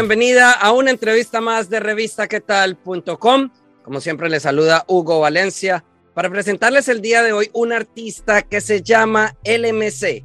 Bienvenida a una entrevista más de revistaquetal.com. Como siempre les saluda Hugo Valencia para presentarles el día de hoy un artista que se llama LMC.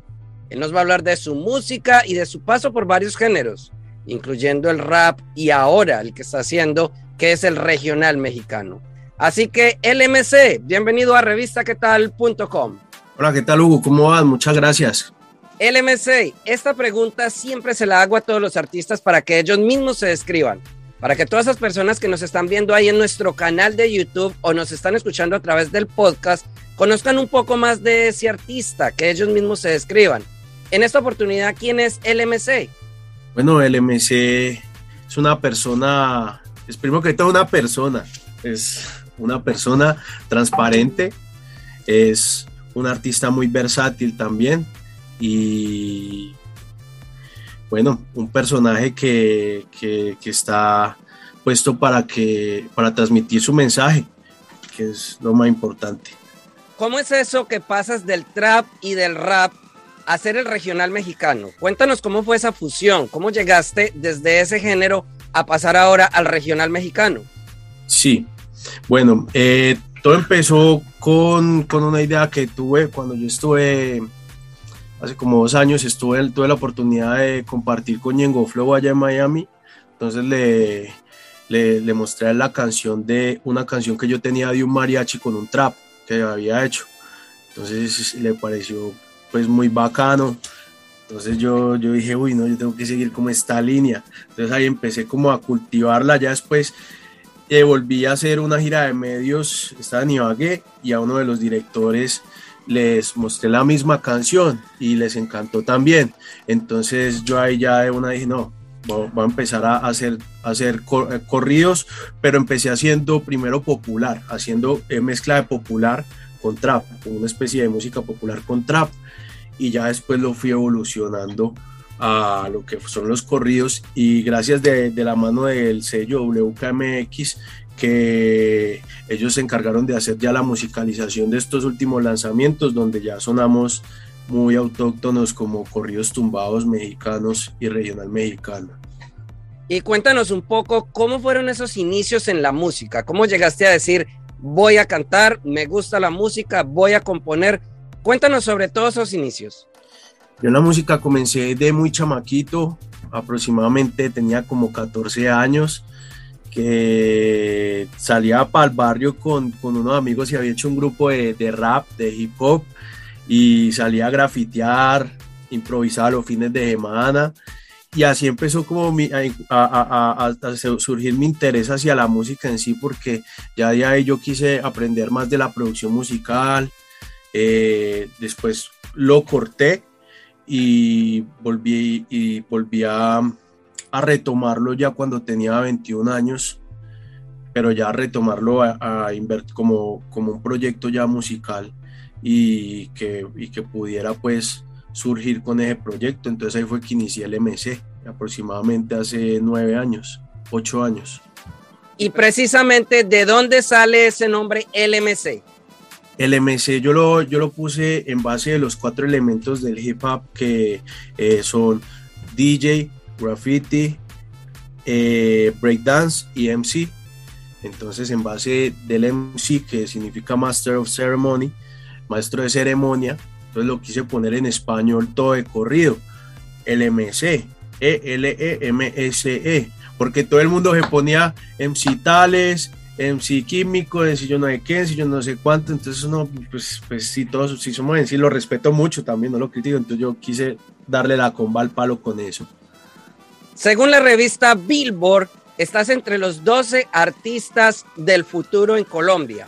Él nos va a hablar de su música y de su paso por varios géneros, incluyendo el rap y ahora el que está haciendo, que es el regional mexicano. Así que LMC, bienvenido a revistaquetal.com. Hola, ¿qué tal Hugo? ¿Cómo vas? Muchas gracias. LMC, esta pregunta siempre se la hago a todos los artistas para que ellos mismos se describan, para que todas esas personas que nos están viendo ahí en nuestro canal de YouTube o nos están escuchando a través del podcast conozcan un poco más de ese artista, que ellos mismos se describan. En esta oportunidad, ¿quién es LMC? Bueno, LMC es una persona, es primero que todo una persona, es una persona transparente, es un artista muy versátil también y bueno, un personaje que, que, que, está puesto para, que, para transmitir su mensaje, que es lo más importante. ¿Cómo es eso que pasas del trap y del rap a hacer el regional mexicano? Cuéntanos cómo fue esa fusión, cómo llegaste desde ese género a pasar ahora al regional mexicano. Sí, bueno, eh, todo empezó con, con, una idea que tuve cuando yo estuve hace como dos años estuve, tuve la oportunidad de compartir con Yengo Flow allá en Miami. Entonces le, le, mostré la canción de una canción que yo tenía de un mariachi con un trap que había hecho. Entonces le pareció pues muy bacano. Entonces yo, yo dije, uy, no, yo tengo que seguir como esta línea. Entonces ahí empecé como a cultivarla. Ya después eh, volví a hacer una gira de medios, estaba en y a uno de los directores les mostré la misma canción y les encantó también. Entonces yo ahí ya de una dije, no, voy a empezar a hacer, hacer corridos, pero empecé haciendo primero popular, haciendo mezcla de popular con trap, una especie de música popular con trap, y ya después lo fui evolucionando a lo que son los corridos y gracias de, de la mano del sello WKMX que ellos se encargaron de hacer ya la musicalización de estos últimos lanzamientos donde ya sonamos muy autóctonos como corridos tumbados mexicanos y regional mexicano. Y cuéntanos un poco cómo fueron esos inicios en la música, cómo llegaste a decir voy a cantar, me gusta la música, voy a componer. Cuéntanos sobre todos esos inicios. Yo en la música comencé de muy chamaquito, aproximadamente tenía como 14 años que salía para el barrio con, con, unos amigos y había hecho un grupo de, de, rap, de hip hop, y salía a grafitear, improvisar los fines de semana. Y así empezó como mi, a, a, a, a, surgir mi interés hacia la música en sí, porque ya de ahí yo quise aprender más de la producción musical. Eh, después lo corté y volví, y volví a, a retomarlo ya cuando tenía 21 años, pero ya retomarlo a, a como, como un proyecto ya musical y que, y que pudiera pues surgir con ese proyecto. Entonces ahí fue que inicié el MC, aproximadamente hace nueve años, ocho años. Y precisamente, ¿de dónde sale ese nombre LMC? El MC yo lo, yo lo puse en base de los cuatro elementos del hip hop que eh, son DJ, graffiti, eh, breakdance y MC. Entonces, en base del MC, que significa Master of Ceremony, maestro de ceremonia, entonces lo quise poner en español todo de corrido. El MC, E-L-E-M-S-E, porque todo el mundo se ponía MC tales, MC químico, MC yo no sé qué, MC yo no sé cuánto, entonces no, pues, pues sí, todos, si somos en lo respeto mucho también, no lo critico, entonces yo quise darle la comba al palo con eso. Según la revista Billboard, estás entre los 12 artistas del futuro en Colombia.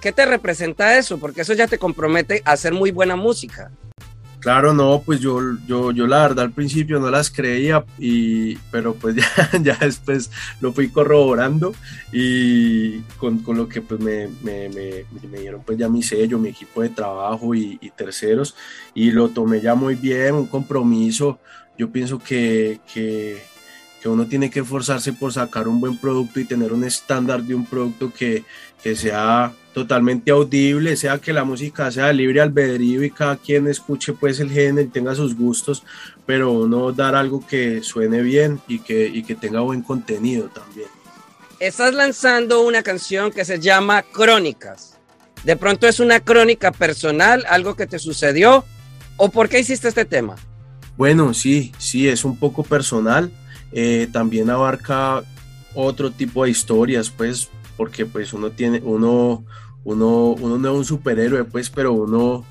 ¿qué te representa eso? Porque eso ya te compromete a hacer muy buena música. Claro, no, pues yo, yo, yo la verdad al principio no las creía, y, pero pues ya, ya después lo fui corroborando y con, con lo que pues me, me, me, me, dieron pues ya mi sello, mi equipo de trabajo y, y, terceros y lo tomé ya muy bien, un compromiso. Yo pienso que, que, que uno tiene que esforzarse por sacar un buen producto y tener un estándar de un producto que, que sea totalmente audible, sea que la música sea libre albedrío y cada quien escuche pues el género y tenga sus gustos, pero uno dar algo que suene bien y que, y que tenga buen contenido también. Estás lanzando una canción que se llama Crónicas. De pronto es una crónica personal, algo que te sucedió, o por qué hiciste este tema? Bueno, sí, sí, es un poco personal. Eh, también abarca otro tipo de historias, pues porque pues uno tiene, uno, uno, uno no es un superhéroe, pues, pero uno,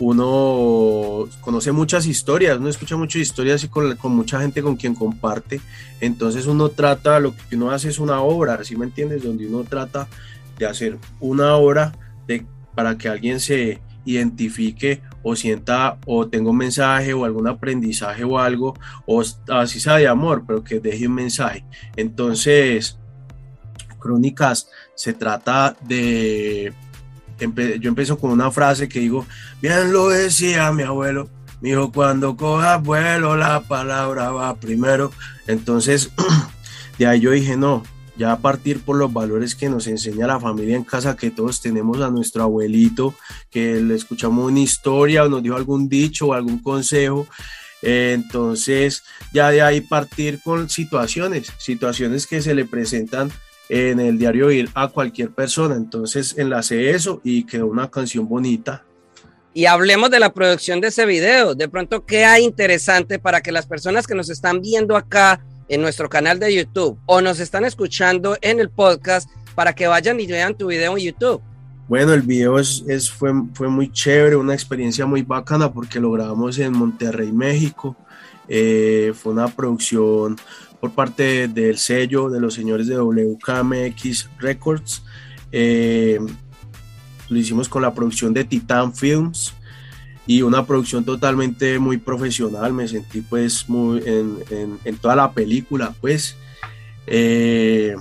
uno conoce muchas historias, uno escucha muchas historias y con, con, mucha gente con quien comparte, entonces uno trata, lo que uno hace es una obra, ¿sí me entiendes? Donde uno trata de hacer una obra de, para que alguien se identifique o sienta o tenga un mensaje o algún aprendizaje o algo, o así sea de amor, pero que deje un mensaje. Entonces, crónicas se trata de... Yo empiezo con una frase que digo, bien lo decía mi abuelo, me dijo, cuando coja vuelo la palabra va primero. Entonces, de ahí yo dije, no, ya a partir por los valores que nos enseña la familia en casa, que todos tenemos a nuestro abuelito, que le escuchamos una historia o nos dio algún dicho o algún consejo. entonces, ya de ahí partir con situaciones, situaciones que se le presentan en el diario ir a cualquier persona. Entonces enlacé eso y quedó una canción bonita. Y hablemos de la producción de ese video. De pronto, ¿qué hay interesante para que las personas que nos están viendo acá en nuestro canal de YouTube o nos están escuchando en el podcast para que vayan y vean tu video en YouTube? Bueno, el video es, fue muy chévere, una experiencia muy bacana porque lo grabamos en Monterrey, México. Eh, fue una producción por parte del sello de los señores de WKMX Records. Eh, lo hicimos con la producción de Titan Films y una producción totalmente muy profesional. Me sentí pues muy en, toda la película pues. Eh,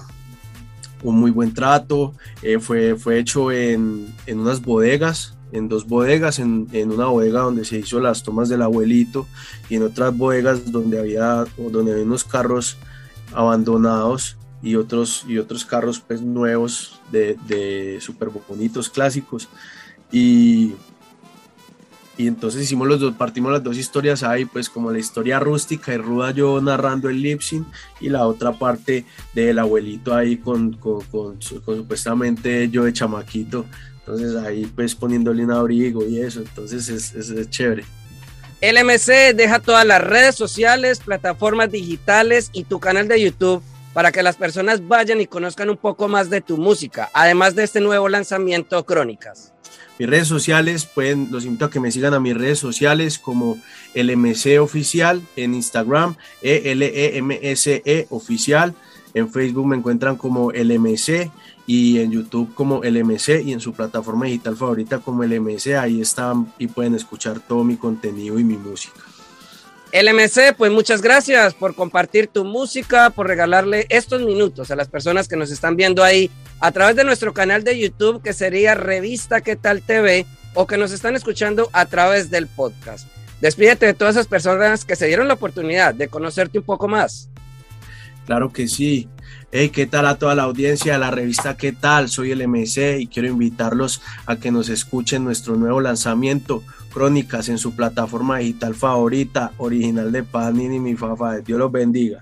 un muy buen trato, eh, fue, fue hecho en, en unas bodegas en dos bodegas, en, en, una bodega donde se hizo las tomas del abuelito y en otras bodegas donde había, donde había unos carros abandonados y otros, y otros carros pues nuevos de, de súper bonitos, clásicos. Y, y entonces hicimos los dos, partimos las dos historias ahí, pues como la historia rústica y ruda yo narrando el lipsing y la otra parte del abuelito ahí con, con, supuestamente yo de chamaquito entonces ahí pues poniéndole un abrigo y eso, entonces es, es, es chévere. LMC deja todas las redes sociales, plataformas digitales y tu canal de YouTube para que las personas vayan y conozcan un poco más de tu música, además de este nuevo lanzamiento Crónicas. Mis redes sociales, pueden, los invito a que me sigan a mis redes sociales como LMC Oficial en Instagram, e l e -E Oficial, en Facebook me encuentran como LMC y en YouTube como LMC y en su plataforma digital favorita como LMC. Ahí están y pueden escuchar todo mi contenido y mi música. LMC, pues muchas gracias por compartir tu música, por regalarle estos minutos a las personas que nos están viendo ahí a través de nuestro canal de YouTube que sería Revista ¿Qué tal TV? o que nos están escuchando a través del podcast. Despídete de todas esas personas que se dieron la oportunidad de conocerte un poco más. Claro que sí. Hey, ¿qué tal a toda la audiencia de la revista ¿Qué tal? Soy el MC y quiero invitarlos a que nos escuchen nuestro nuevo lanzamiento, Crónicas, en su plataforma digital favorita, original de Panini, mi fafa. Dios los bendiga.